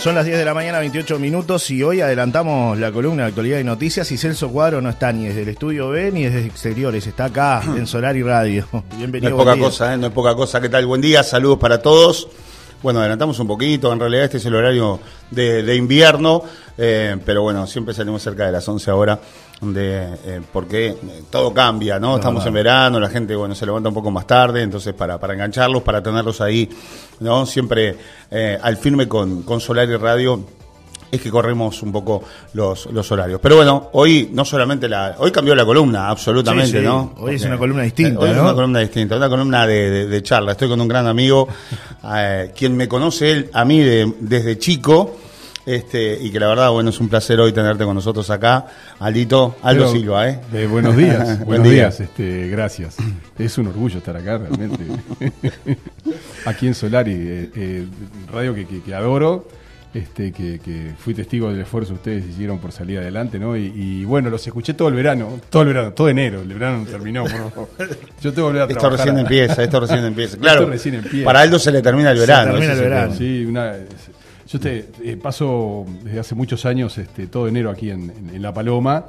Son las 10 de la mañana, 28 minutos, y hoy adelantamos la columna de actualidad y noticias. Y Celso Cuadro no está ni desde el estudio B ni desde exteriores, está acá en Solar y Radio. Bienvenido. No es poca cosa, ¿eh? no es poca cosa. ¿Qué tal? Buen día, saludos para todos. Bueno, adelantamos un poquito, en realidad este es el horario de, invierno, eh, pero bueno, siempre salimos cerca de las 11 ahora, de, eh, porque todo cambia, ¿no? Estamos en verano, la gente, bueno, se levanta un poco más tarde, entonces para, para engancharlos, para tenerlos ahí, ¿no? Siempre eh, al firme con, con Solar y Radio es que corremos un poco los, los horarios. Pero bueno, hoy no solamente la. Hoy cambió la columna, absolutamente, ¿no? Hoy es una columna distinta. Hoy es una columna distinta, una columna de, charla. Estoy con un gran amigo, eh, quien me conoce él, a mí desde chico. Este, y que la verdad, bueno, es un placer hoy tenerte con nosotros acá. Alito, Aldo Silva, ¿eh? ¿eh? buenos días, buenos días, este, gracias. Es un orgullo estar acá, realmente. Aquí en Solari, eh, eh, radio que, que adoro este, que, fui testigo del esfuerzo que ustedes hicieron por salir adelante, ¿no? Y, bueno, los escuché todo el verano, todo el verano, todo enero, el verano terminó. Yo tengo que volver a Esto recién empieza, esto recién empieza. Claro, recién empieza. para Aldo se le termina el verano. termina el verano. Sí, una, yo te, eh, paso desde hace muchos años este, todo enero aquí en La Paloma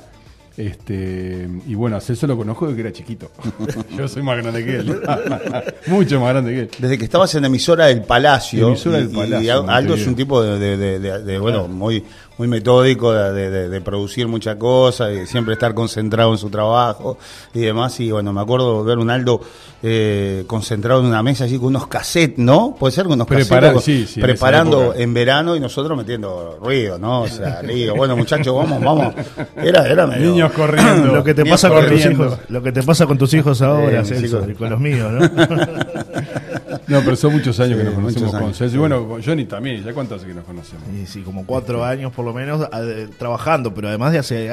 este, y bueno, a Celso lo conozco desde que era chiquito. Yo soy más grande que él. Mucho más grande que él. Desde que estabas en emisora del Palacio. Emisora del Palacio. Y Aldo es un tipo de, bueno, muy, muy metódico de, producir muchas cosas, de siempre estar concentrado en su trabajo y demás. Y bueno, me acuerdo ver un Aldo eh, concentrado en una mesa allí con unos cassettes, ¿no? Puede ser con unos cassettes. Sí, sí, preparando en, verano y nosotros metiendo ruido, ¿no? O sea, le digo, bueno muchachos, vamos, vamos. Era, era medio... Niños corriendo. lo que te pasa con tus hijos, lo que te pasa con tus hijos ahora, y con los míos, ¿no? No, pero son muchos años que nos conocemos con Celso. Y bueno, con Johnny también, ¿ya cuánto hace que nos conocemos? Sí, sí, como cuatro años por lo menos trabajando, pero además de hace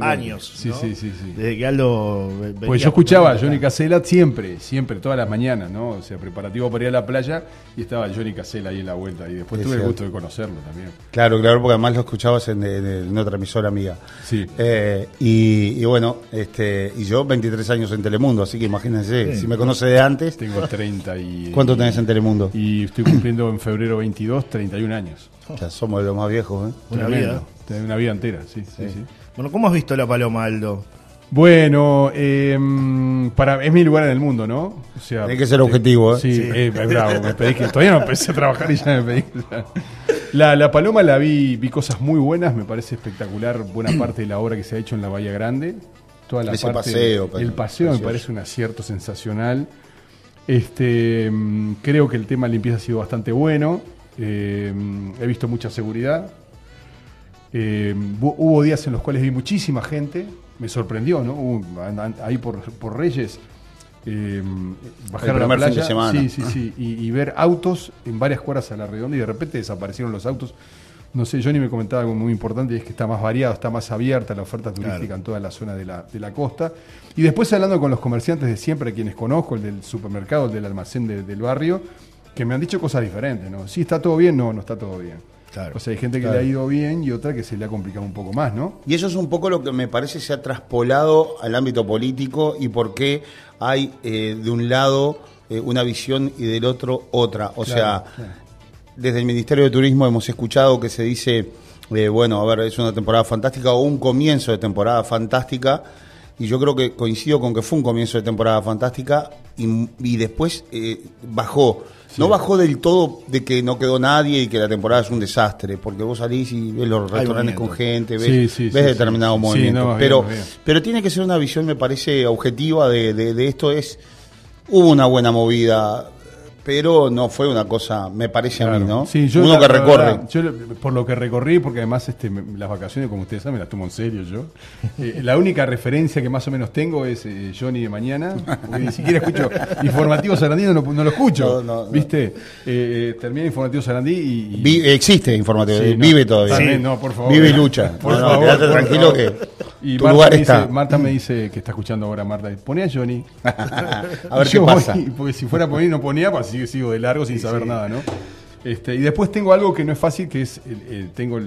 años. Sí, sí, sí, sí. Desde que Aldo. Pues yo escuchaba a Johnny Casella siempre, siempre, todas las mañanas, ¿no? O sea, preparativo para ir a la playa y estaba Johnny Casella ahí en la vuelta. Y después tuve el gusto de conocerlo también. Claro, claro, porque además lo escuchabas en, otra emisora amiga. Sí. Eh, y, bueno, este y yo 23 años en Telemundo, así que imagínense, si me conoce de antes. Tengo 30 y. ¿Cuánto tenés en Telemundo? Y estoy cumpliendo en febrero 22, 31 años. Ya somos de los más viejos, ¿eh? Una vida. Una vida entera, sí, sí, sí. Bueno, ¿cómo has visto la paloma, Aldo? Bueno, em, para, es mi lugar en el mundo, ¿no? O sea, Tiene que ser objetivo, ¿eh? Sí, sí. Eh, bravo, me pedí que todavía no empecé a trabajar y ya me pedí. La, la, paloma la vi, vi cosas muy buenas, me parece espectacular buena parte de la obra que se ha hecho en la Bahía Grande. Toda la Ese paseo, el paseo me parece un acierto sensacional. Este, em, creo que el tema de limpieza ha sido bastante bueno. Em, he visto mucha seguridad. hubo días en los cuales vi muchísima gente me sorprendió, ¿no? ahí por, Reyes, eh, bajar a la playa, sí, sí, sí, y, ver autos en varias cuadras a la redonda y de repente desaparecieron los autos. No sé, Johnny me comentaba algo muy importante, y es que está más variado, está más abierta la oferta turística en toda la zona de la, de la costa. Y después hablando con los comerciantes de siempre, a quienes conozco, el del supermercado, el del almacén del barrio, que me han dicho cosas diferentes, ¿no? Sí, está todo bien, no, no está todo bien. o sea, hay gente que le ha ido bien y otra que se le ha complicado un poco más, ¿no? Y eso es un poco lo que me parece se ha traspolado al ámbito político y por qué hay eh, de un lado eh, una visión y del otro otra. O sea, desde el Ministerio de Turismo hemos escuchado que se dice, eh, bueno, a ver, es una temporada fantástica o un comienzo de temporada fantástica. Y yo creo que coincido con que fue un comienzo de temporada fantástica y, y después bajó no bajó del todo de que no quedó nadie y que la temporada es un desastre, porque vos salís y ves los restaurantes con gente, ves, determinado movimiento. pero, pero tiene que ser una visión, me parece, objetiva de, de, de esto. Es, hubo una buena movida pero no fue una cosa, me parece a mí, ¿no? Sí, yo Uno que recorre. yo, por lo que recorrí, porque además este, las vacaciones, como ustedes saben, me las tomo en serio yo. Eh, la única referencia que más o menos tengo es eh, Johnny de mañana, porque ni siquiera escucho Informativo Sarandí, no, no lo escucho. ¿Viste? Eh, termina Informativo Sarandí y. existe Informativo, vive todavía. no, por favor. Vive y lucha. Por favor, tranquilo que. Y tu Marta, lugar me está. Dice, Marta me dice que está escuchando ahora Marta. Pone a Johnny. a ver qué pasa. porque si fuera por mí no ponía, pues así sigo de largo sin saber nada, ¿no? Este, y después tengo algo que no es fácil, que es tengo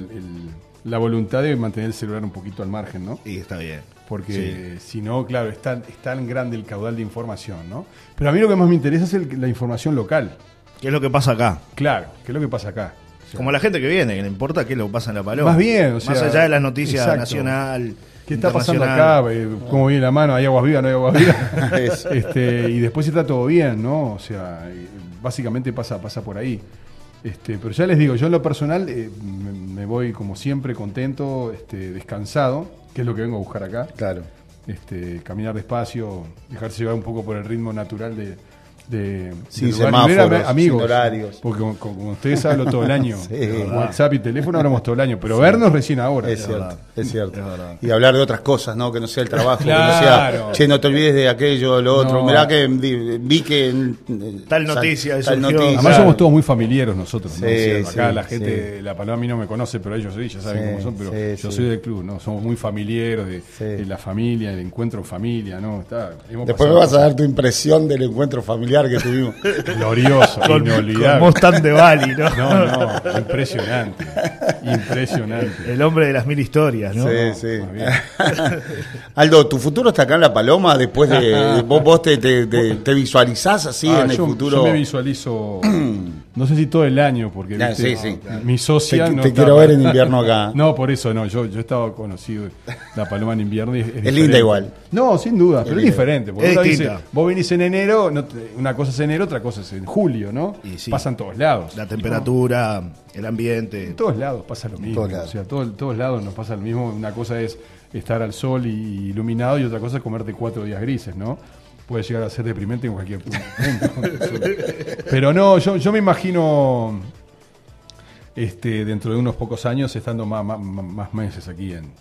la voluntad de mantener el celular un poquito al margen, ¿no? Y está bien. Porque si no, claro, es tan, es tan, grande el caudal de información, ¿no? Pero a mí lo que más me interesa es la información local. ¿Qué es lo que pasa acá? Claro, ¿qué es lo que pasa acá? Como la gente que viene, que no importa qué lo pasa en la paloma. Más bien, o sea, Más allá de las noticias nacional. ¿Qué está pasando acá? Eh, ¿Cómo viene la mano? ¿Hay aguas vivas? ¿No hay aguas vivas? este, y después está todo bien, ¿no? O sea, básicamente pasa, pasa por ahí. Este, pero ya les digo, yo en lo personal eh, me, voy como siempre contento, este, descansado, que es lo que vengo a buscar acá. Claro. Este, caminar despacio, dejarse llevar un poco por el ritmo natural de, de, sin semáforos, amigos, sin horarios. Porque con, ustedes hablo todo el año. WhatsApp y teléfono hablamos todo el año, pero vernos recién ahora. Es, cierto, es cierto. y hablar de otras cosas, ¿no? Que no sea el trabajo, que no sea, che, no te olvides de aquello, lo otro. Mirá que vi que... Tal noticia, tal noticia. Además somos todos muy familiares nosotros, ¿no? acá la gente, la paloma a mí no me conoce, pero ellos sí, ya saben cómo son, pero yo soy del club, ¿no? Somos muy familiares de, la familia, el encuentro en familia, ¿no? Está, Después me vas a dar tu impresión del encuentro familiar que tuvimos. Glorioso, con, inolvidable. Con de Bali, ¿no? No, no, impresionante. Impresionante. El hombre de las mil historias, ¿no? Sí, sí. Aldo, ¿tu futuro está acá en La Paloma? Después de. ¿Vos, vos te, te, visualizás así ah, en el futuro? Yo me visualizo. No sé si todo el año, porque mi socia. Te, te quiero ver en invierno acá. No, por eso no. Yo, yo estaba conocido la paloma en invierno. es, es linda igual. No, sin duda, pero es diferente. vos venís en enero, una cosa es enero, otra cosa es en julio, ¿no? Y Pasan todos lados. La temperatura, el ambiente. En todos lados pasa lo mismo. O sea, todos, todos lados nos pasa lo mismo. Una cosa es estar al sol y iluminado y otra cosa es comerte cuatro días grises, ¿no? Puede llegar a ser deprimente en cualquier punto. Pero no, yo, yo me imagino este, dentro de unos pocos años estando más, más, meses aquí en,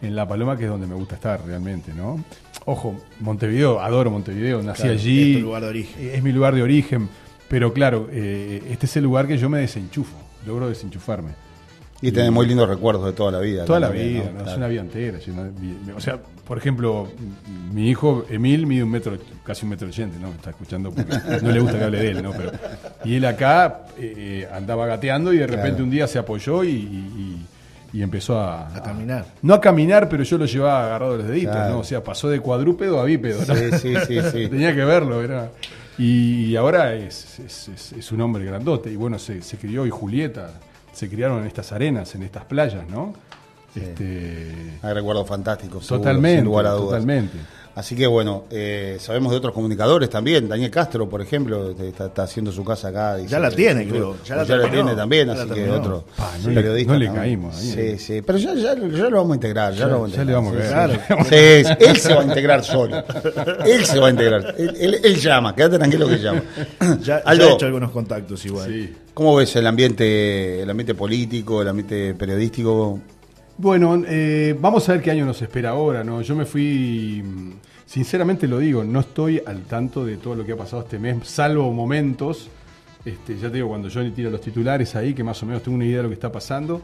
en La Paloma, que es donde me gusta estar realmente, ¿no? Ojo, Montevideo, adoro Montevideo, nací allí. Es, lugar de origen. es mi lugar de origen, pero claro, eh, este es el lugar que yo me desenchufo, logro desenchufarme. Y tenés muy lindos recuerdos de toda la vida. Toda la vida, ¿no? es una vida entera. O sea, por ejemplo, mi hijo Emil mide un metro, casi un metro ochenta, ¿no? Está escuchando porque no le gusta que hable de él, ¿no? Pero, y él acá eh, andaba gateando y de repente un día se apoyó y, empezó a, a, caminar. No a caminar, pero yo lo llevaba agarrado los deditos, ¿no? O sea, pasó de cuadrúpedo a bípedo, ¿no? Sí, sí, sí. sí. Tenía que verlo, era. Y ahora es, es, un hombre grandote. Y bueno, se, se crió y Julieta se criaron en estas arenas, en estas playas, ¿no? Este... Hay recuerdos fantásticos. Totalmente, sin lugar a dudas. totalmente. Así que bueno, eh, sabemos de otros comunicadores también. Daniel Castro, por ejemplo, está, haciendo su casa acá. Ya la tiene, creo. Ya la, tiene también, así que otro no periodista. Le, no le caímos. Ahí, sí, sí. Pero ya, ya, ya, lo vamos a integrar. Ya, lo vamos a integrar. le vamos a ver. Sí, él se va a integrar solo. Él se va a integrar. Él, él, llama, quédate tranquilo que llama. Ya, ha hecho algunos contactos igual. Sí. ¿Cómo ves el ambiente, el ambiente político, el ambiente periodístico? Bueno, eh, vamos a ver qué año nos espera ahora, ¿no? Yo me fui, sinceramente lo digo, no estoy al tanto de todo lo que ha pasado este mes, salvo momentos. Este, ya te digo, cuando yo tiro los titulares ahí, que más o menos tengo una idea de lo que está pasando,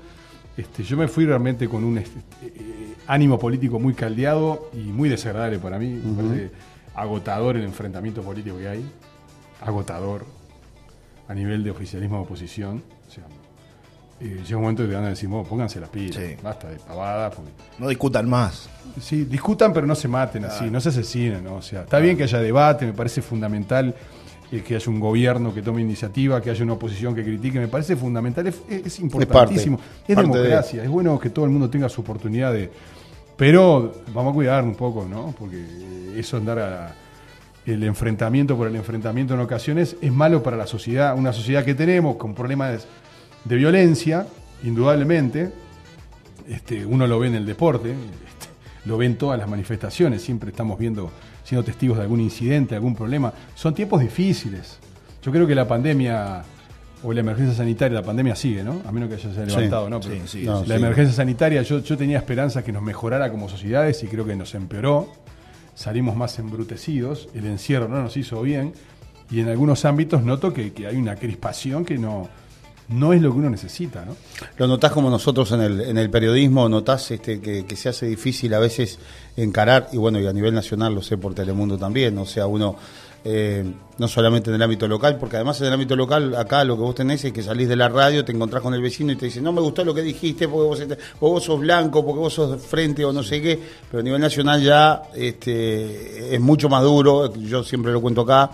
este, yo me fui realmente con un este, eh, ánimo político muy caldeado y muy desagradable para mí. Me parece agotador el enfrentamiento político que hay. Agotador a nivel de oficialismo eh, llega un momento que van a decir, pónganse las pilas, basta de pavadas. No discutan más. Sí, discutan, pero no se maten así, no se asesinen. ¿no? O sea, está bien que haya debate, me parece fundamental eh, que haya un gobierno que tome iniciativa, que haya una oposición que critique, me parece fundamental, es, importantísimo. Es, democracia, es bueno que todo el mundo tenga su oportunidad de. Pero vamos a cuidar un poco, ¿no? Porque eso andar a el enfrentamiento por el enfrentamiento en ocasiones es malo para la sociedad, una sociedad que tenemos con problemas de violencia, indudablemente, este, uno lo ve en el deporte, este, lo ve en todas las manifestaciones, siempre estamos viendo, siendo testigos de algún incidente, algún problema, son tiempos difíciles. Yo creo que la pandemia o la emergencia sanitaria, la pandemia sigue, ¿no? A menos que haya levantado, ¿no? la emergencia sanitaria, yo, yo tenía esperanza que nos mejorara como sociedades y creo que nos empeoró salimos más embrutecidos, el encierro no nos hizo bien y en algunos ámbitos noto que, hay una crispación que no, no es lo que uno necesita. ¿no? ¿Lo notás como nosotros en el, en el periodismo? ¿Notás este, que, se hace difícil a veces encarar? Y bueno, y a nivel nacional lo sé por Telemundo también, o sea, uno eh, no solamente en el ámbito local, porque además en el ámbito local, acá lo que vos tenés es que salís de la radio, te encontrás con el vecino y te dice, no me gustó lo que dijiste porque vos, este, vos sos blanco, porque vos sos frente o no sé qué, pero a nivel nacional ya este, es mucho más duro, yo siempre lo cuento acá,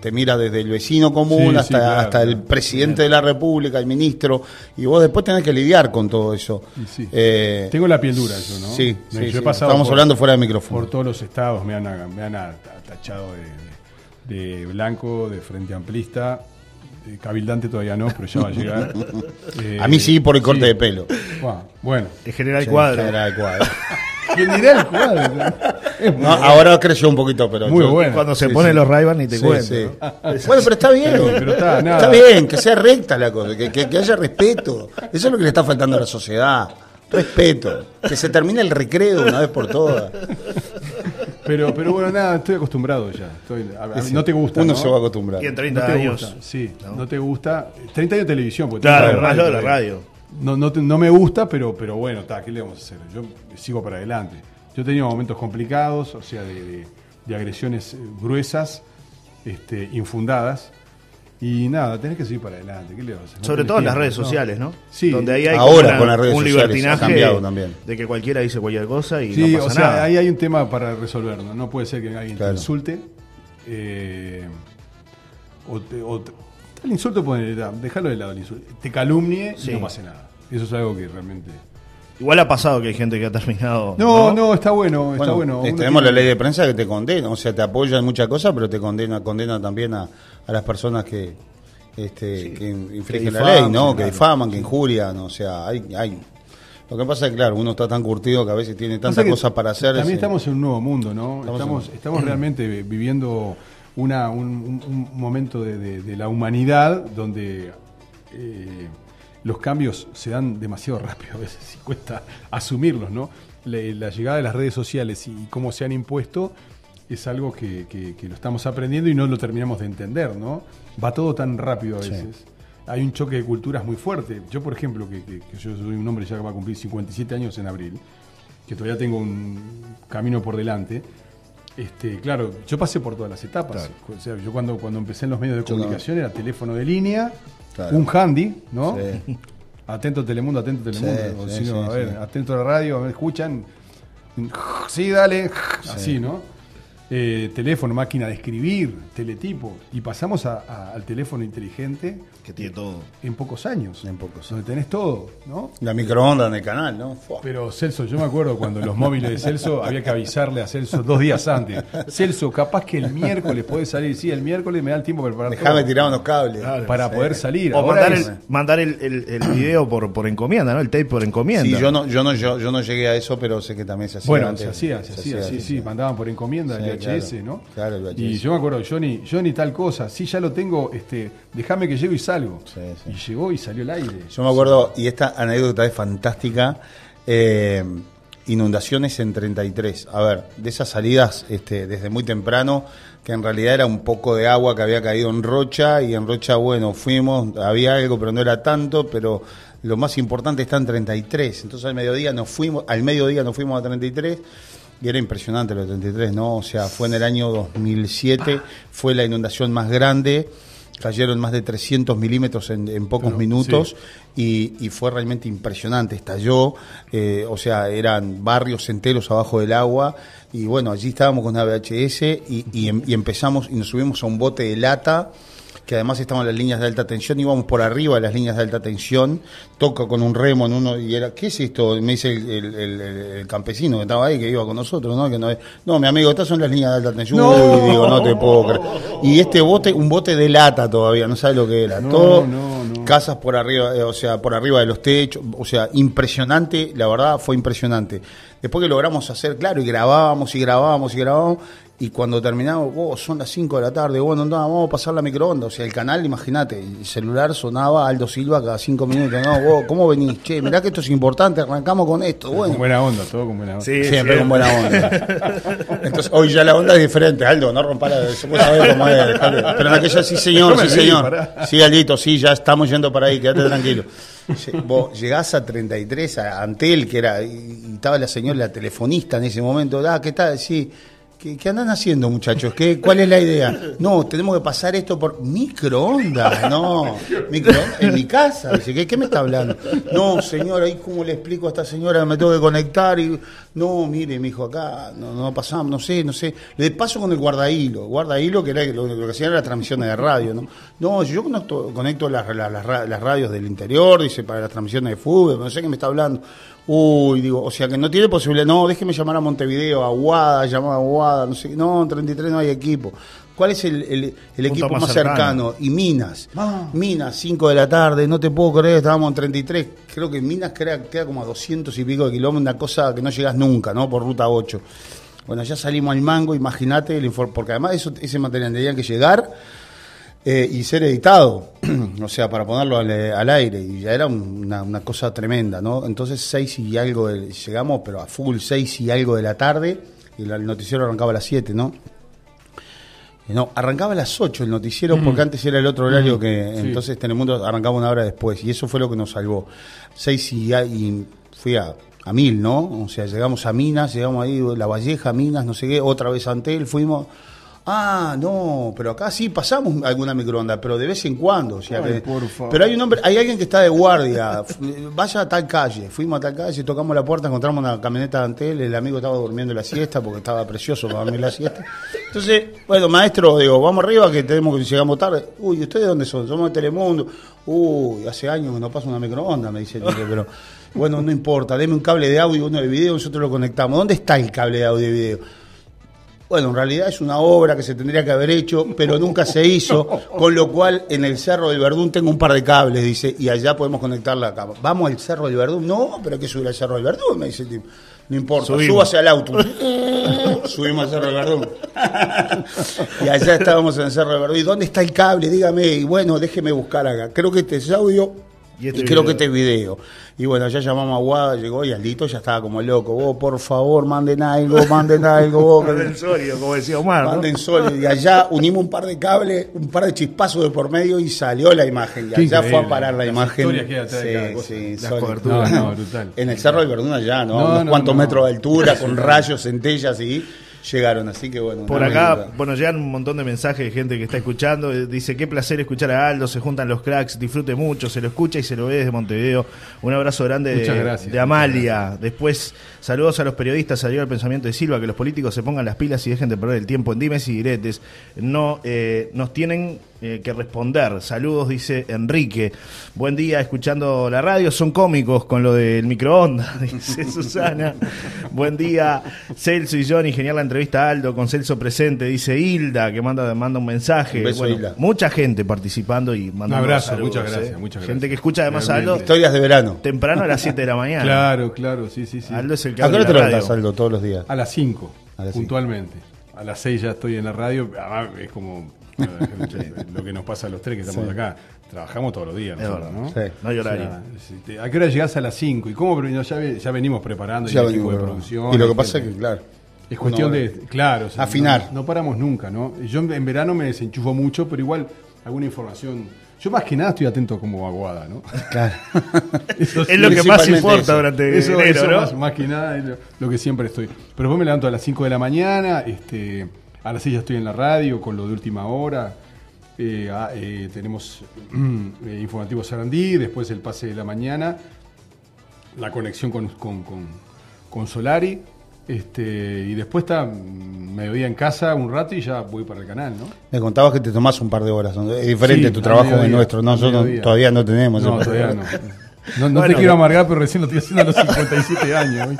Te mira desde el vecino común hasta, hasta el presidente de la República, el ministro, y vos después tenés que lidiar con todo eso. Eh, Tengo la piel dura yo, ¿no? Sí, Estamos hablando fuera del micrófono. Por todos los estados me han, me han tachado de, blanco, de frente amplista, cabildante todavía no, pero ya va a llegar. a mí sí por el corte de pelo. Bueno. El general Cuadro. General Cuadro. ¿Quién dirá el cuadro? ahora creció un poquito, pero. Muy bueno. Cuando se pone los ray ni te cuento. Bueno, pero está bien. está, bien, que sea recta la cosa, que, que, haya respeto. Eso es lo que le está faltando a la sociedad. Respeto. Que se termine el recreo una vez por todas. Pero, pero bueno, nada, estoy acostumbrado ya. no te gusta. Uno se va a acostumbrar. Y en 30 años. sí, ¿no? te gusta. 30 años de televisión. Porque claro, más lo de la radio. No, no, no, me gusta, pero, pero bueno, está, ¿qué le vamos a hacer? Yo sigo para adelante. Yo he tenido momentos complicados, o sea, de, de, agresiones eh, gruesas, este, infundadas. Y nada, tenés que seguir para adelante. ¿Qué le vas a hacer? Sobre todo en las redes sociales, ¿no? Sí. Donde ahí hay Ahora con las redes un libertinaje cambiado también. de que cualquiera dice cualquier cosa y sí, no pasa o sea, ahí hay un tema para resolver. No, puede ser que alguien te insulte. Eh, o, te, o el insulto, dejarlo de lado el insulto. Te calumnie y no pase nada. Eso es algo que realmente... Igual ha pasado que hay gente que ha terminado. No, no, está bueno, está bueno. Tenemos la ley de prensa que te condena, o sea, te apoya en muchas cosas, pero te condena, condena también a, las personas que, este, que infringen la ley, ¿no? Que difaman, que injurian, o sea, hay, hay. Lo que pasa es que, claro, uno está tan curtido que a veces tiene tantas cosas para hacer. También estamos en un nuevo mundo, ¿no? Estamos, estamos, realmente viviendo una, un, momento de, la humanidad donde eh, los cambios se dan demasiado rápido a veces y cuesta asumirlos, ¿no? la llegada de las redes sociales y cómo se han impuesto es algo que, lo estamos aprendiendo y no lo terminamos de entender, ¿no? Va todo tan rápido a veces. Hay un choque de culturas muy fuerte. Yo, por ejemplo, que, yo soy un hombre ya que va a cumplir 57 años en abril, que todavía tengo un camino por delante, este, claro, yo pasé por todas las etapas. O sea, yo cuando, cuando empecé en los medios de comunicación era teléfono de línea, un handy, ¿no? Atento Telemundo, atento Telemundo. a ver, atento a la radio, a ver, escuchan. Sí, dale. Así, ¿no? Eh, teléfono, máquina de escribir, teletipo. Y pasamos al teléfono inteligente que tiene todo. En pocos años. En pocos Donde tenés todo, ¿no? La microonda en el canal, ¿no? Pero Celso, yo me acuerdo cuando los móviles de Celso había que avisarle a Celso dos días antes. Celso, capaz que el miércoles puede salir. Sí, el miércoles me da el tiempo para preparar Déjame tirar unos cables. para poder salir. O mandar, el, mandar el, el, video por, por encomienda, ¿no? El tape por encomienda. Sí, yo no, yo no, yo, yo no llegué a eso, pero sé que también se hacía. Bueno, se hacía, se, hacía, sí, sí, mandaban por encomienda el VHS, ¿no? Claro, el VHS. Y yo me acuerdo, yo ni tal cosa, sí ya lo tengo, este, déjame que llego y salgo. Sí, sí. Y llegó y salió el aire. Yo me acuerdo, y esta anécdota es fantástica. Eh, inundaciones en 33. A ver, de esas salidas este, desde muy temprano, que en realidad era un poco de agua que había caído en Rocha, y en Rocha, bueno, fuimos, había algo, pero no era tanto, pero lo más importante está en 33. Entonces al mediodía nos fuimos, al mediodía nos fuimos a 33 y era impresionante lo de 33, ¿no? O sea, fue en el año 2007, fue la inundación más grande cayeron más de 300 milímetros en, pocos minutos y, fue realmente impresionante, estalló, eh, o sea, eran barrios enteros abajo del agua y bueno, allí estábamos con la VHS y, em, y empezamos y nos subimos a un bote de lata que además estaban las líneas de alta tensión, íbamos por arriba de las líneas de alta tensión, toca con un remo en uno y era, ¿qué es esto? Me dice el, campesino que estaba ahí, que iba con nosotros, ¿no? Que no, no, mi amigo, estas son las líneas de alta tensión. y digo, no te puedo creer. Y este bote, un bote de lata todavía, no sabe lo que era. Todo casas por arriba, eh, o sea, por arriba de los techos, o sea, impresionante, la verdad fue impresionante. Después que logramos hacer, claro, y grabábamos y grabábamos y grabábamos, y cuando terminamos, oh, son las 5 de la tarde, bueno, no, vamos a pasar la microonda. O sea, el canal, imagínate, el celular sonaba Aldo Silva cada 5 minutos. No, vos, ¿cómo venís? Che, mirá que esto es importante, arrancamos con esto. Bueno. Con buena onda, todo con buena onda. Sí, Siempre con buena onda. Entonces, hoy ya la onda es diferente. Aldo, no rompa la. Se puede saber cómo es. Pero en aquella, sí, señor, sí, señor. Sí, Aldito, sí, ya estamos yendo para ahí, quédate tranquilo. Vos llegás a 33, a Antel, que era, y estaba la señora, la telefonista en ese momento, ah, ¿qué tal? Sí ¿Qué, andan haciendo, muchachos? ¿Qué, ¿Cuál es la idea? No, tenemos que pasar esto por microondas, no, microondas, en mi casa. Dice, ¿qué, ¿qué me está hablando? No, señora, ¿y cómo le explico a esta señora? Me tengo que conectar y No, mire, me dijo acá, no, no pasamos, no sé, no sé. Le paso con el guardahilo, guardahilo que era lo, que hacían las transmisiones de radio, ¿no? No, yo conecto, conecto las, las, radios del interior, dice, para las transmisiones de fútbol, no sé qué me está hablando. Uy, digo, o sea que no tiene posibilidad, no, déjeme llamar a Montevideo, a Guada, llamar a Guada, no sé, no, en 33 no hay equipo. ¿Cuál es el, equipo más, cercano? Y Minas. Ah. Minas, 5 de la tarde, no te puedo creer, estábamos en 33. Creo que Minas queda, queda como a 200 y pico de kilómetros, una cosa que no llegas nunca, ¿no? Por ruta 8. Bueno, ya salimos al mango, imagínate, porque además eso, ese material tendría que llegar eh, y ser editado, o sea, para ponerlo al, aire, y ya era una, cosa tremenda, ¿no? Entonces, 6 y algo, llegamos, pero a full 6 y algo de la tarde, y el noticiero arrancaba a las 7, ¿no? No, arrancaba a las 8 el noticiero mm. porque antes era el otro horario mm. que entonces Telemundo arrancaba una hora después y eso fue lo que nos salvó. 6 y, y fui a, a mil, ¿no? O sea, llegamos a Minas, llegamos ahí, La Valleja, Minas, no sé qué, otra vez ante él, fuimos Ah, no, pero acá sí pasamos alguna microonda, pero de vez en cuando. O sea pero hay un hombre, hay alguien que está de guardia. Vaya a tal calle. Fuimos a tal calle, tocamos la puerta, encontramos una camioneta de Antel, el amigo estaba durmiendo la siesta porque estaba precioso para dormir la siesta. Entonces, bueno, maestro, digo, vamos arriba que tenemos que llegamos tarde. Uy, ¿ustedes dónde son? Somos de Telemundo. Uy, hace años que no pasa una microonda, me dice el pero bueno, no importa, deme un cable de audio y uno de video, nosotros lo conectamos. ¿Dónde está el cable de audio y video? Bueno, en realidad es una obra que se tendría que haber hecho, pero nunca se hizo, con lo cual en el Cerro del Verdún tengo un par de cables, dice, y allá podemos conectarla acá. ¿Vamos al Cerro del Verdún? No, pero hay que subir al Cerro del Verdún, me dice el tipo. No importa, súbase al auto. Subimos al Cerro del Verdún. y allá estábamos en el Cerro del Verdún. ¿Y dónde está el cable? Dígame. Y bueno, déjeme buscar acá. Creo que este es audio y, este creo que este video. Y bueno, ya llamamos a Guada, llegó y Aldito ya estaba como loco. Vos, por favor, manden algo, manden algo. manden sólido, como decía Omar. Manden sólido. Y allá unimos un par de cables, un par de chispazos de por medio y salió la imagen. Y allá fue a parar la imagen. sí, sí, brutal. En el Cerro del Verduna ya, ¿no? Unos cuantos metros de altura, con rayos, centellas y llegaron, así que bueno. Por acá, bueno, llegan un montón de mensajes de gente que está escuchando. Eh, dice, qué placer escuchar a Aldo, se juntan los cracks, disfrute mucho, se lo escucha y se lo ve desde Montevideo. Un abrazo grande de, Amalia. Después, saludos a los periodistas, salió el pensamiento de Silva, que los políticos se pongan las pilas y dejen de perder el tiempo en dimes y diretes. No, eh, nos tienen eh, que responder. Saludos, dice Enrique. Buen día, escuchando la radio. Son cómicos con lo del microondas, dice Susana. Buen día, Celso y Johnny. Genial la entrevista Aldo con Celso presente, dice Hilda, que manda, manda un mensaje. Mucha gente participando y mandando Un abrazo, muchas ¿eh? gracias, muchas Gente que escucha además a Aldo. Historias de verano. Temprano a las 7 de la mañana. claro, claro, sí, sí, sí. Aldo es el que ¿A qué hora te levantas, Aldo, todos los días? A las 5, puntualmente. A las 6 ya estoy en la radio. es como lo que nos pasa a los tres que estamos acá. Trabajamos todos los días, ¿no? Sí. No hay horario. ¿A qué hora llegás a las 5? ¿Y cómo? Ya, ya venimos preparando ya el equipo de producción. Y lo que pasa es que, claro. Es cuestión de, claro, afinar. No, paramos nunca, ¿no? Yo en verano me desenchufo mucho, pero igual alguna información. Yo más que nada estoy atento como aguada, ¿no? Claro. es lo que más importa durante eso, enero, ¿no? más, que nada es lo, que siempre estoy. Pero después me levanto a las 5 de la mañana, este, a las 6 ya estoy en la radio con lo de última hora. Eh, ah, eh, tenemos eh, informativo Sarandí, después el pase de la mañana, la conexión con, con, Solari. Este, y después está mm, mediodía en casa un rato y ya voy para el canal, ¿no? Me contabas que te tomás un par de horas. Es diferente tu trabajo de nuestro. Nosotros todavía no tenemos. No, todavía no. No, te quiero amargar, pero recién lo estoy haciendo a los 57 años.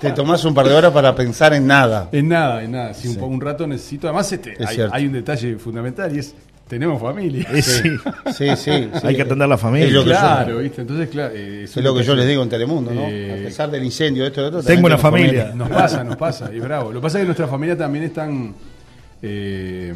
Te tomás un par de horas para pensar en nada. En nada, en nada. Si un, rato necesito. Además, este, hay, un detalle fundamental y es. Tenemos familia. Sí, sí, sí, Hay que atender la familia. claro, ¿viste? Entonces, claro. Eh, es, lo que yo les digo en Telemundo, ¿no? Eh, a pesar del incendio, esto y otro. Tengo una familia. Nos pasa, nos pasa. Y bravo. Lo que pasa es que nuestra familia también están. Eh,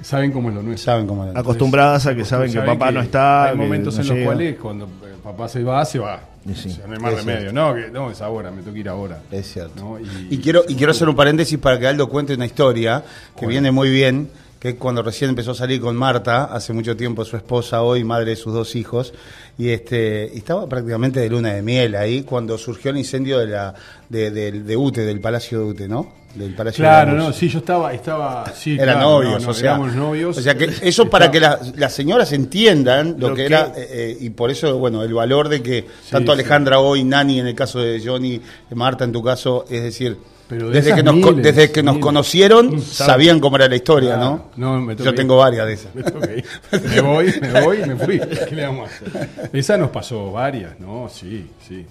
saben cómo es lo nuestro. Saben cómo es. Acostumbradas a que saben que papá no está. Hay momentos en los cuales cuando papá se va, se va. no hay más remedio. No, que, no, es ahora, me tengo que ir ahora. Es cierto. Y, quiero, y quiero hacer un paréntesis para que Aldo cuente una historia que viene muy bien, que es cuando recién empezó a salir con Marta, hace mucho tiempo su esposa, hoy madre de sus dos hijos, y este estaba prácticamente de luna de miel ahí cuando surgió el incendio de la de, de, de UTE, del Palacio de UTE, ¿no? Del Palacio Claro, no, sí, yo estaba, estaba, sí, eran novios, o sea, novios. O sea que eso para que las señoras entiendan lo, que, era eh, eh, y por eso, bueno, el valor de que tanto Alejandra hoy, Nani en el caso de Johnny, Marta en tu caso, es decir, desde que, nos, desde que nos conocieron, sabían cómo era la historia, ¿no? no Yo tengo varias de esas. Me, voy, me voy y me fui. ¿Qué le vamos a hacer? Esa nos pasó varias, ¿no? Sí, sí.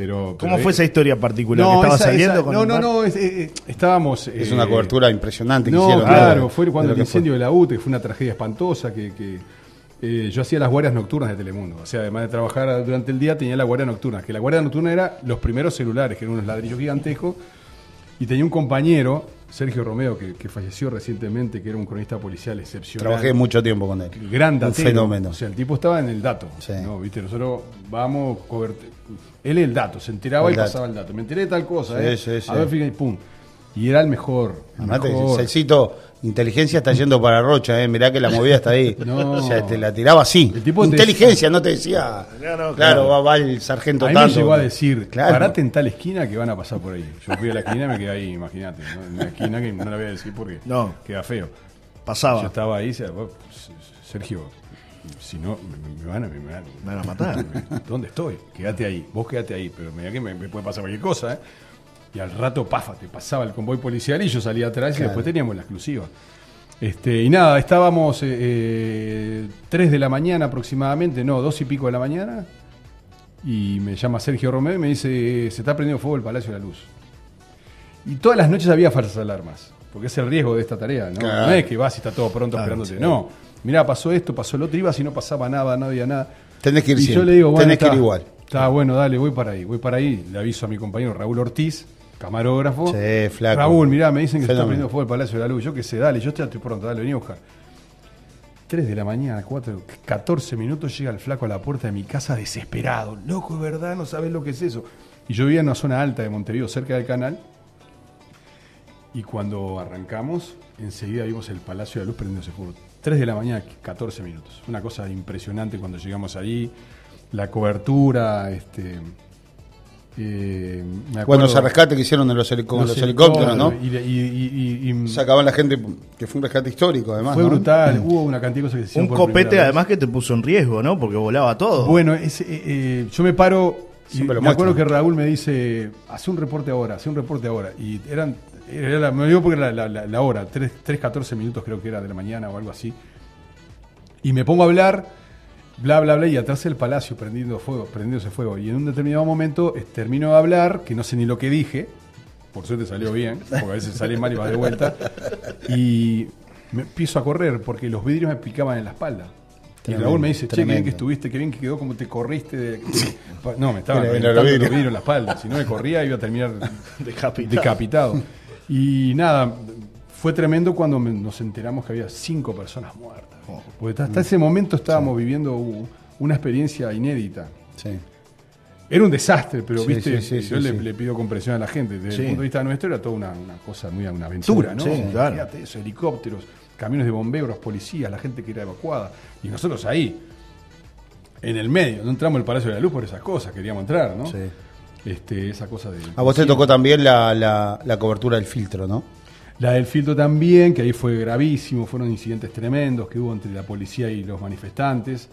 Pero, ¿Cómo fue esa historia particular? No, ¿Estaba saliendo No, no, no, eh, eh, estábamos... es una eh, cobertura impresionante que no, claro, fue cuando el incendio de la UTE, fue una tragedia espantosa que... que yo hacía las guardias nocturnas de Telemundo. O sea, además de trabajar durante el día, tenía la guardia nocturna. Que la guardia nocturna era los primeros celulares, que eran unos ladrillos gigantescos y tenía un compañero, Sergio Romeo, que, falleció recientemente, que era un cronista policial excepcional. Trabajé mucho tiempo con él. Gran datero. Un fenómeno. O sea, el tipo estaba en el dato. ¿no? ¿Viste? Nosotros vamos, él es el dato, se enteraba y pasaba el dato. Me enteré de tal cosa, ¿eh? A ver, fíjate, pum. Y era el mejor. El mejor. inteligencia está yendo para Rocha, ¿eh? mirá que la movida está ahí. No. O sea, te la tiraba así. inteligencia, no te decía. claro, Va, el sargento a mí me llegó a decir, parate en tal esquina que van a pasar por ahí. Yo fui a la esquina y me quedé ahí, imagínate. En una esquina que no la voy a decir porque no. queda feo. Pasaba. Yo estaba ahí, Sergio, si no, me, van, a, me, van, a matar. ¿Dónde estoy? Quédate ahí, vos quédate ahí, pero mira que me, me puede pasar cualquier cosa, ¿eh? y al rato, pafa, te pasaba el convoy policial y yo salía atrás y después teníamos la exclusiva. Este, y nada, estábamos eh, 3 eh, de la mañana aproximadamente, no, dos y pico de la mañana, y me llama Sergio Romeo y me dice, se está prendiendo fuego el Palacio de la Luz. Y todas las noches había falsas alarmas, porque es el riesgo de esta tarea, ¿no? No es que vas y está todo pronto esperándote, no. Mirá, pasó esto, pasó lo otro, ibas y no pasaba nada, no había nada. Tenés que ir y yo le digo, bueno, Tenés que ir igual. Está bueno, dale, voy para ahí, voy para ahí. Le aviso a mi compañero Raúl Ortiz, camarógrafo. Sí, flaco. Raúl, mirá, me dicen que se está prendiendo fuego el Palacio de la Luz. Yo qué sé, dale, yo estoy, pronto, dale, vení a buscar. 3 de la mañana, 4, 14 minutos llega el flaco a la puerta de mi casa desesperado. Loco, es verdad, no sabes lo que es eso. Y yo vivía en una zona alta de Montevideo, cerca del canal. Y cuando arrancamos, enseguida vimos el Palacio de la Luz prendiéndose fuego. 3 de la mañana, 14 minutos. Una cosa impresionante cuando llegamos allí. La cobertura, este, eh, bueno, ese rescate que hicieron de los, helicópteros, ¿no? Y, Sacaban la gente, que fue un rescate histórico, además. Fue brutal, hubo una cantidad de cosas que se Un copete, además, que te puso en riesgo, ¿no? Porque volaba todo. Bueno, eh, eh, yo me paro. me acuerdo que Raúl me dice: hace un reporte ahora, hace un reporte ahora. Y eran. Era me dio porque era la, la hora, 3.14 minutos creo que era de la mañana o algo así. Y me pongo a hablar bla, bla, bla, y atrás el palacio prendiendo fuego, prendiéndose fuego. Y en un determinado momento termino de hablar, que no sé ni lo que dije, por suerte salió bien, porque a veces sale mal y va de vuelta, y me empiezo a correr porque los vidrios me picaban en la espalda. y Raúl me dice, che, qué bien que estuviste, qué bien que quedó, como te corriste. De... No, me estaban reventando los vidrios en la espalda. Si no me corría, iba a terminar decapitado. Y nada, fue tremendo cuando nos enteramos que había cinco personas muertas. Porque hasta ese momento estábamos viviendo una experiencia inédita. Era un desastre, pero viste, yo le, pido comprensión a la gente. Desde el punto de vista nuestro era toda una, cosa muy una aventura, ¿no? Fíjate eso, helicópteros, camiones de bomberos, policías, la gente que era evacuada. Y nosotros ahí, en el medio, no entramos al Palacio de la Luz por esas cosas, queríamos entrar, ¿no? Este, esa cosa de. A vos te tocó también la, la cobertura del filtro, ¿no? La del filtro también, que ahí fue gravísimo, fueron incidentes tremendos que hubo entre la policía y los manifestantes,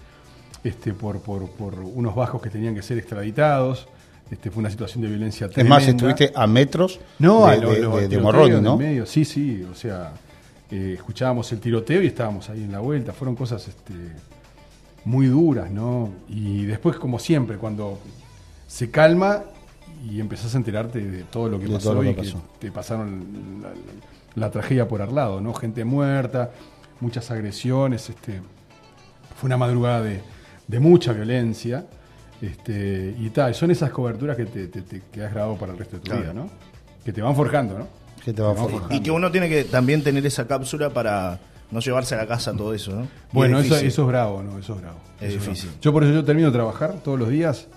este, por, por, por unos bajos que tenían que ser extraditados. Este, fue una situación de violencia tremenda. Es más, estuviste a metros no, de, de, Morrón, ¿no? Medio. Sí, sí, o sea, eh, escuchábamos el tiroteo y estábamos ahí en la vuelta. Fueron cosas este, muy duras, ¿no? Y después, como siempre, cuando se calma y empezás a enterarte de todo lo que pasó y que te pasaron la tragedia por al lado, ¿no? Gente muerta, muchas agresiones, este, fue una madrugada de, mucha violencia. Este, y tal, son esas coberturas que te, has grabado para el resto de tu vida, ¿no? Que te van forjando, ¿no? Que te van forjando. Y que uno tiene que también tener esa cápsula para no llevarse a la casa todo eso, ¿no? Bueno, eso, eso, es bravo, ¿no? Eso es bravo. Es difícil. Yo por eso yo termino de trabajar todos los días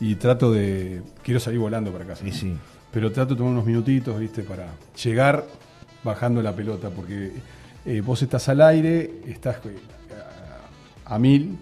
y trato de... Quiero salir volando para casa. sí. Pero trato de tomar unos minutitos, ¿viste? Para llegar bajando la pelota, porque eh, vos estás al aire, estás eh, a, mil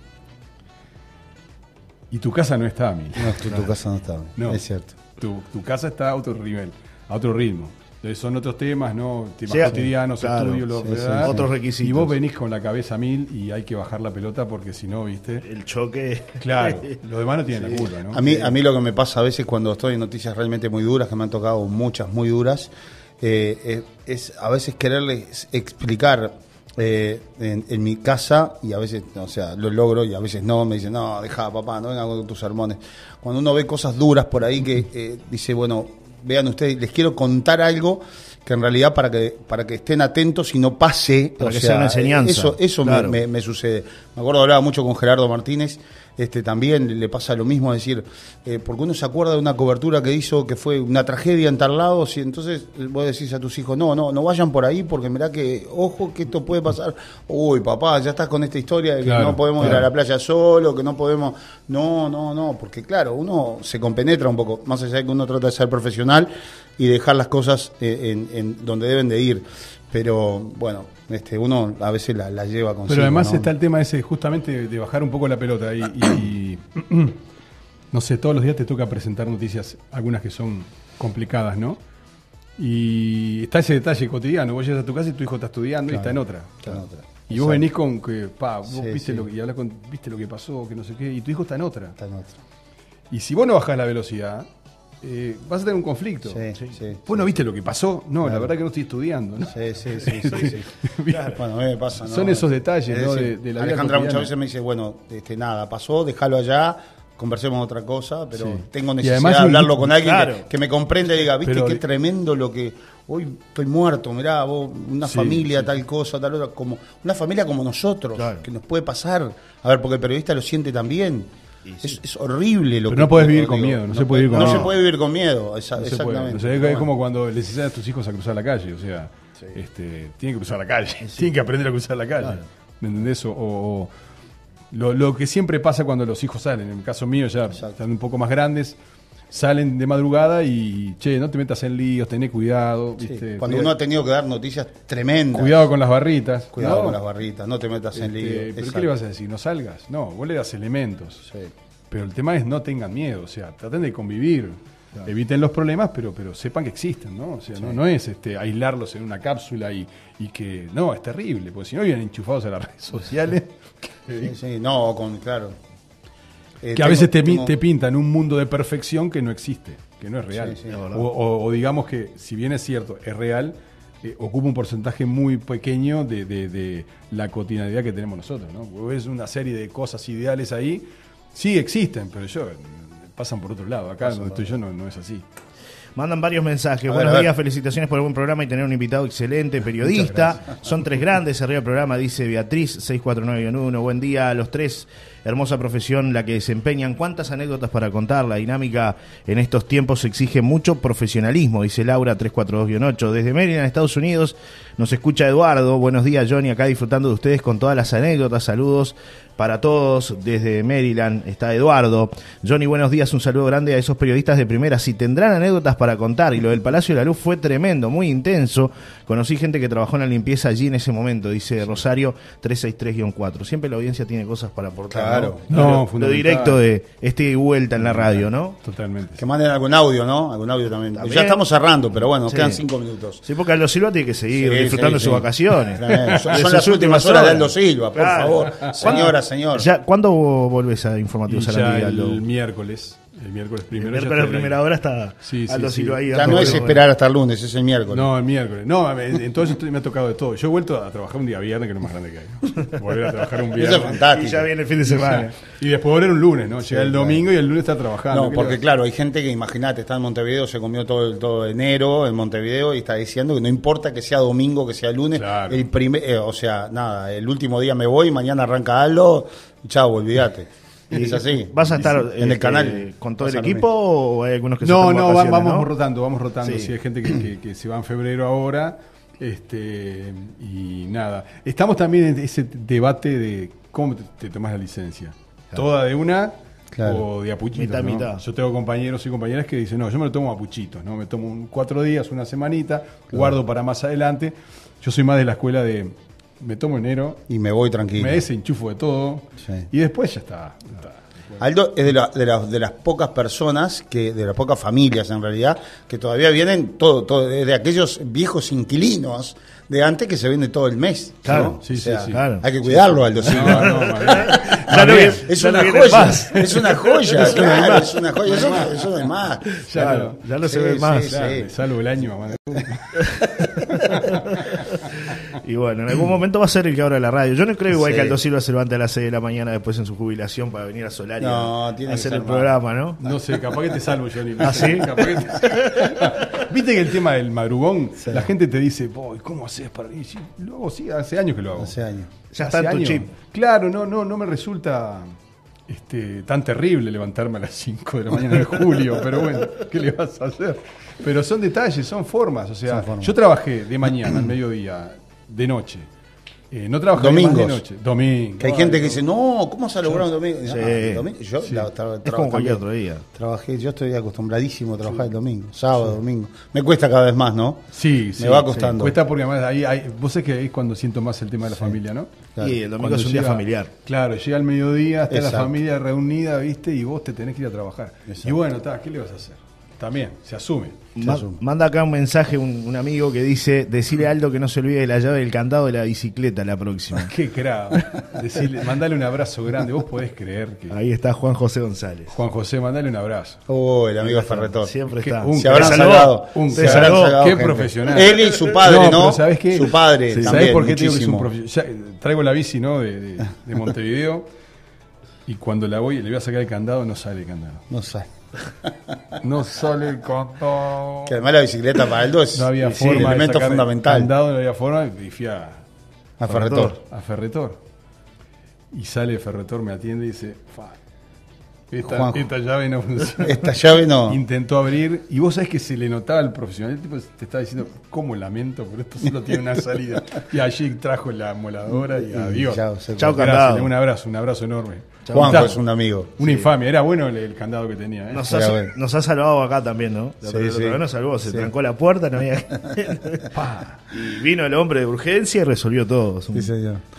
y tu casa no está a mil. No, tu, casa no está, no, es cierto. Tu, casa está a otro nivel, a otro ritmo. Son otros temas, ¿no? Temas cotidianos, estudios, otros requisitos. Y vos venís con la cabeza mil y hay que bajar la pelota porque si no, ¿viste? El choque. Claro, los demás no tienen la culpa, ¿no? A mí, a mí lo que me pasa a veces cuando estoy en noticias realmente muy duras, que me han tocado muchas muy duras, eh, es, a veces quererles explicar eh, en, mi casa y a veces, o sea, lo logro y a veces no, me dicen, no, deja papá, no venga con tus sermones. Cuando uno ve cosas duras por ahí que eh, dice, bueno, vean ustedes, les quiero contar algo que en realidad para que para que estén atentos y no pase, para que sea, una enseñanza. Eso, eso me, me, sucede. Me acuerdo hablaba mucho con Gerardo Martínez este, también le pasa lo mismo, decir, eh, porque uno se acuerda de una cobertura que hizo que fue una tragedia en tal lado, y entonces vos decís a tus hijos, no, no, no vayan por ahí porque mirá que, ojo, que esto puede pasar. Uy, papá, ya estás con esta historia de que no podemos ir a la playa solo, que no podemos. No, no, no, porque claro, uno se compenetra un poco, más allá de que uno trata de ser profesional y dejar las cosas eh, en, en donde deben de ir. Pero bueno, este, uno a veces la, lleva consigo. Pero además está el tema ese justamente de bajar un poco la pelota y, no sé, todos los días te toca presentar noticias, algunas que son complicadas, ¿no? Y está ese detalle cotidiano, vos llegas a tu casa y tu hijo está estudiando y está en otra. Está en otra. Y vos venís con que, pa, vos viste lo que, y hablas con, viste lo que pasó, que no sé qué, y tu hijo está en otra. Está en otra. Y si vos no bajás la velocidad, eh, vas a tener un conflicto. Sí, sí, ¿Vos no viste lo que pasó? No, la verdad que no estoy estudiando. ¿no? Sí, sí, sí. sí, Bueno, a mí me pasa. ¿no? Son esos detalles ¿no? de, de, la Alejandra muchas veces me dice, bueno, este, nada, pasó, déjalo allá, conversemos otra cosa, pero tengo necesidad de hablarlo con alguien que, me comprenda y diga, viste qué tremendo lo que hoy estoy muerto, mirá, vos, una familia, tal cosa, tal otra, como una familia como nosotros, que nos puede pasar. A ver, porque el periodista lo siente también. Es, horrible lo Pero no puedes vivir con miedo, no, se puede vivir con miedo. No se puede vivir con miedo, exactamente. es como cuando le enseñas a tus hijos a cruzar la calle, o sea, este, tienen que cruzar la calle, tienen que aprender a cruzar la calle. ¿Me entendés? O, lo, que siempre pasa cuando los hijos salen, en el caso mío ya están un poco más grandes, salen de madrugada y, che, no te metas en líos, tené cuidado. Cuando uno ha tenido que dar noticias tremendas. Cuidado con las barritas. Cuidado con las barritas, no te metas en este, líos. ¿Pero qué le vas a decir? ¿No salgas? No, vos le das elementos. Pero el tema es no tengan miedo, o sea, traten de convivir. Eviten los problemas, pero, pero sepan que existen, ¿no? O sea, no, no, es este, aislarlos en una cápsula y, y, que. No, es terrible, porque si no vienen enchufados a las redes sociales. sí, sí, no, con, claro. Eh, que a veces te, te, pintan un mundo de perfección que no existe, que no es real. o, digamos que, si bien es cierto, es real, eh, ocupa un porcentaje muy pequeño de, de, la cotidianidad que tenemos nosotros. ¿no? Es una serie de cosas ideales ahí, sí existen, pero yo pasan por otro lado. Acá donde estoy yo no, no es así. Mandan varios mensajes. Buenos días, felicitaciones por el buen programa y tener un invitado excelente, periodista. Son tres grandes, arriba del programa, dice Beatriz, 649 Buen día a los tres hermosa profesión la que desempeñan. ¿Cuántas anécdotas para contar? La dinámica en estos tiempos exige mucho profesionalismo, dice Laura 342-8. Desde Maryland, Estados Unidos, nos escucha Eduardo. Buenos días, Johnny, acá disfrutando de ustedes con todas las anécdotas. Saludos para todos desde Maryland. Está Eduardo. Johnny, buenos días. Un saludo grande a esos periodistas de primera. Si tendrán anécdotas para contar. Y lo del Palacio de la Luz fue tremendo, muy intenso. Conocí gente que trabajó en la limpieza allí en ese momento, dice Rosario 363-4. Siempre la audiencia tiene cosas para aportar. No, lo, directo de este vuelta en la radio, ¿no? Totalmente. Que manden algún audio, ¿no? Algún audio también. Ya estamos cerrando, pero bueno, quedan cinco minutos. Sí, porque Aldo Silva tiene que seguir disfrutando de sus vacaciones. Son, las últimas horas de Aldo Silva, por favor. Señora, señor. Ya, ¿Cuándo volvés a informativos a la El miércoles. El miércoles primero. El miércoles primera hora está sí, sí, ahí. Ya no es esperar hasta el lunes, es el miércoles. No, el miércoles. No, entonces me ha tocado de todo. Yo he vuelto a trabajar un día viernes, que es lo más grande que hay. Volver a trabajar un viernes. Eso es fantástico. Y ya viene el fin de semana. y después volver un lunes, ¿no? Llega el domingo y el lunes está trabajando. No, porque claro, hay gente que, imagínate, está en Montevideo, se comió todo, todo enero en Montevideo y está diciendo que no importa que sea domingo, que sea lunes. El primer, eh, o sea, nada, el último día me voy, mañana arranca algo, chao, olvídate. Es así. ¿Vas a estar en el este, canal con todo el equipo o hay algunos que se No, no, vamos rotando, vamos rotando. Si hay gente que, se va en febrero ahora. Este, y nada. Estamos también en ese debate de cómo te, tomas la licencia. Toda de una o de apuchitos. Yo tengo compañeros y compañeras que dicen, no, yo me lo tomo a puchitos, ¿no? Me tomo cuatro días, una semanita, guardo para más adelante. Yo soy más de la escuela de me tomo enero. Y me voy tranquilo. Me desenchufo de todo. Y después ya está. Aldo es de, de, las pocas personas, que de las pocas familias en realidad, que todavía vienen todo, todo de aquellos viejos inquilinos de antes que se vende todo el mes. Claro, sí, sí, claro. Hay que cuidarlo, Aldo Silva. No, no, ya no es, una joya, es una joya, claro, es una joya, eso, eso no es más. Ya, ya no se ve más. Salvo el año, Y bueno, en algún momento va a ser el que abra la radio. Yo no creo igual que Aldo Silva se levante a las 6 de la mañana después en su jubilación para venir a Solar a hacer el programa, ¿no? No sé, capaz que te salvo, Johnny. ¿Ah, sí? Viste que el tema del madrugón, la gente te dice, ¿cómo haces para ir? Luego sí, hace años que lo hago. Hace años. Ya está en tu chip. Claro, no, no, no me resulta este, tan terrible levantarme a las 5 de la mañana de julio, pero bueno, ¿qué le vas a hacer? Pero son detalles, son formas. O sea, yo trabajé de mañana al mediodía, de noche. Eh, no trabajo domingo de noche. Domingo. Que hay gente que dice, no, ¿cómo se ha logrado un domingo? Sí. Ah, domingo. Yo sí. es como cualquier otro día. Trabajé, yo estoy acostumbradísimo a trabajar el domingo, sábado, domingo. Me cuesta cada vez más, ¿no? Sí, Me va costando. Cuesta porque además ahí, hay, vos sabés que ahí es cuando siento más el tema de la familia, ¿no? Y el domingo es un día familiar. Claro, llega el mediodía, está la familia reunida, ¿viste? Y vos te tenés que ir a trabajar. Y bueno, ¿qué le vas a hacer? También, se asume manda acá un mensaje un, amigo que dice, decirle a Aldo que no se olvide de la llave del candado de la bicicleta la próxima. Qué crack. mandale un abrazo grande, vos podés creer que... Ahí está Juan José González. Juan José, mandale un abrazo. Oh, el amigo Ferretor. Siempre está. se habrán salvado. Un, se salvado, Qué profesional. Él y su padre, ¿no? ¿Sabés qué? Su padre sí. ¿Sabés por qué digo que es un profesional? Traigo la bici, ¿no? De, de, de Montevideo. Y cuando la voy, le voy a sacar el candado, no sale el candado. No sale. No sale el candado. Que además la bicicleta para el 2 no había forma el elemento fundamental. Candado, no había forma y fui a, a Ferretor. A Ferretor. Y sale Ferretor, me atiende y dice, esta, esta, llave no funciona. Esta llave no. Intentó abrir y vos sabés que se le notaba al profesional. El tipo te estaba diciendo, ¿cómo lamento? Pero esto solo tiene una salida. y allí trajo la moladora y adiós. Chao, candado. Un abrazo, un abrazo enorme. Juanjo es un amigo. Una infamia, era bueno el, candado que tenía. ¿eh? Nos, ha, salvado acá también, ¿no? Sí, sí. nos salvó, se trancó la puerta, no había. y vino el hombre de urgencia y resolvió todo.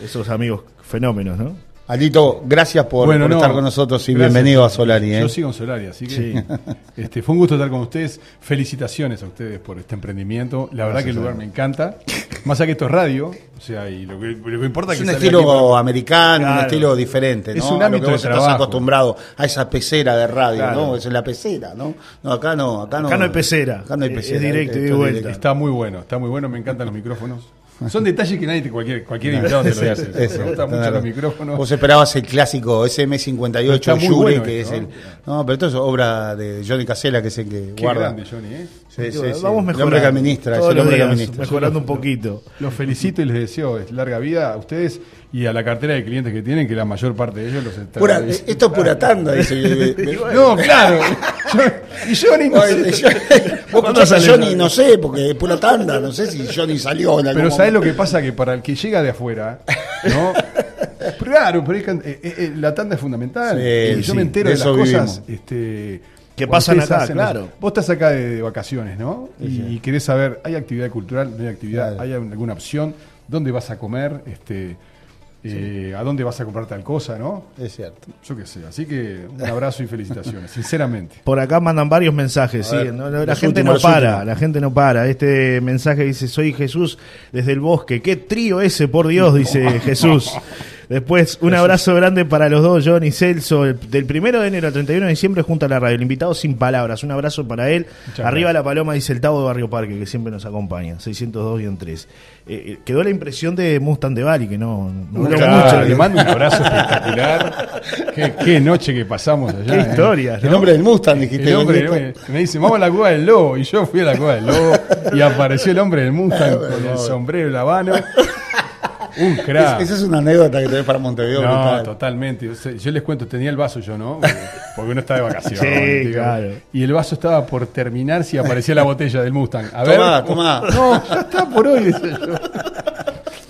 Esos amigos fenómenos, ¿no? Alito, gracias por, estar con nosotros y bienvenido a Solari. ¿eh? Yo sigo en Solari, así que este, fue un gusto estar con ustedes. Felicitaciones a ustedes por este emprendimiento. La verdad que el lugar me encanta. Más allá que esto es radio, o sea, y lo que, importa es que un estilo americano, un estilo diferente, ¿no? Es un ámbito de trabajo. estás acostumbrado a esa pecera de radio, ¿no? Es la pecera, ¿no? No, acá no, acá no. Acá no hay pecera. Acá no hay pecera. Es directo y de vuelta. Está muy bueno, está muy bueno, me encantan los micrófonos. Son detalles que nadie, cualquier, cualquier invitado te lo dice. Me gustan mucho los micrófonos. Vos esperabas el clásico SM58 Yuri, que es el. No, pero esto es obra de Johnny Casella, que es el que Qué guarda. grande, Johnny, ¿eh? Sí, sí, Vamos mejorando. El hombre que administra, es el hombre que administra. Mejorando un poquito. Los felicito y les deseo larga vida a ustedes y a la cartera de clientes que tienen, que la mayor parte de ellos los está. Pura, esto es pura tanda, dice. no, claro. y Johnny no sé. Vos contás a Johnny, no sé, porque es pura tanda, no sé si Johnny salió en Pero ¿sabés lo que pasa? Que para el que llega de afuera, ¿no? claro, pero eh, eh, eh, la tanda es fundamental. y yo me entero de, las cosas. Este, que pasan acá, claro. Vos estás acá de, vacaciones, ¿no? Y, querés saber, ¿hay actividad cultural? ¿No hay actividad? ¿Hay alguna opción? ¿Dónde vas a comer? Este, eh, a dónde vas a comprar tal cosa, ¿no? Es cierto. Yo qué sé. Así que un abrazo y felicitaciones, sinceramente. Por acá mandan varios mensajes, sí. la gente no para, la gente no para. Este mensaje dice, soy Jesús desde el bosque. Qué trío ese, por Dios, dice Jesús. Después, un abrazo grande para los dos, John y Celso, del primero de enero al 31 de diciembre junto a la radio. El invitado sin palabras, un abrazo para él. Arriba la paloma dice el Tavo de Barrio Parque, que siempre nos acompaña, 602-3. Eh, eh, quedó la impresión de Mustang de Bali, que no, no mucho. Le mando un abrazo espectacular. qué, noche que pasamos allá. Qué ¿eh? historia. El nombre del Mustang, dijiste. me, dice, vamos a la cueva del lobo. Y yo fui a la cueva del lobo y apareció el hombre del Mustang con el sombrero y la mano. Un crack. esa es una anécdota que tenés para Montevideo. No, totalmente. Yo les cuento, tenía el vaso yo, ¿no? Porque uno está de vacaciones. sí, claro. Y el vaso estaba por terminar si aparecía la botella del Mustang. A ver. Tomá, tomá. No, ya está por hoy, yo.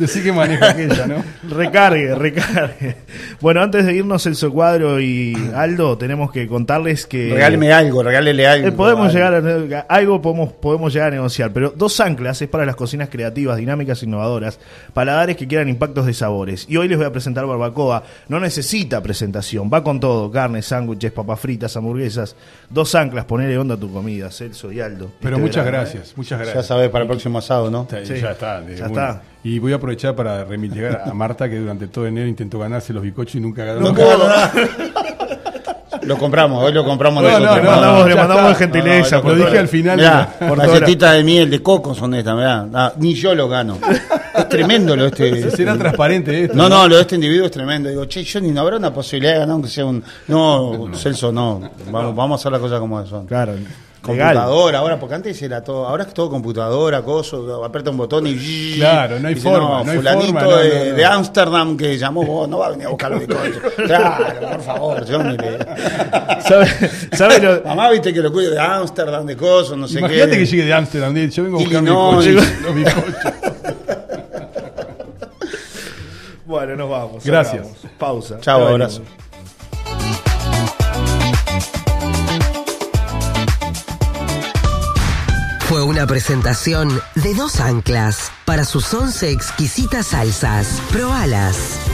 Decí que maneja aquella, ¿no? recargue, recargue. Bueno, antes de irnos el Cuadro y Aldo, tenemos que contarles que. Regáleme algo, regálele algo. Eh, podemos llegar a, algo podemos, podemos llegar a negociar, pero dos anclas es para las cocinas creativas, dinámicas, innovadoras, paladares que quieran impactos de sabores. Y hoy les voy a presentar barbacoa. No necesita presentación, va con todo: carne, sándwiches, papas fritas, hamburguesas. Dos anclas, ponele onda a tu comida, Celso y Aldo. Pero este muchas gracias, muchas gracias. Ya sabes para el próximo asado, ¿no? Sí, ya está. Ya está. Y voy a aprovechar para remitigar a Marta, que durante todo enero intentó ganarse los bicochos y nunca ganó. No Lo compramos, hoy lo compramos no, no, no, mandamos, le mandamos gentileza. lo dije al final. Mirá, por galletita de miel, de coco son estas, mirá. Ah, ni yo lo gano. Es tremendo lo este. Será transparente esto. No, no, lo de este individuo es tremendo. Digo, che, yo ni no habrá una posibilidad de ganar aunque sea un. No, Celso, no. Vamos, vamos a hacer las cosas como son. Claro. Computadora, ahora, porque antes era todo, ahora es todo computadora, coso, aprieta un botón y. Claro, no hay forma. No, hay fulanito forma, de, Ámsterdam que llamó vos, no va a venir a buscar los claro, por favor, yo ni le. ¿Sabe, lo... Mamá, viste que lo cuido de Ámsterdam, de cosas, no sé qué. Imagínate que llegue de Ámsterdam, yo vengo a buscar no, los bizcochos. bueno, nos vamos. Gracias. Pausa. Chao, abrazo. Una presentación de dos anclas para sus once exquisitas salsas. Probalas.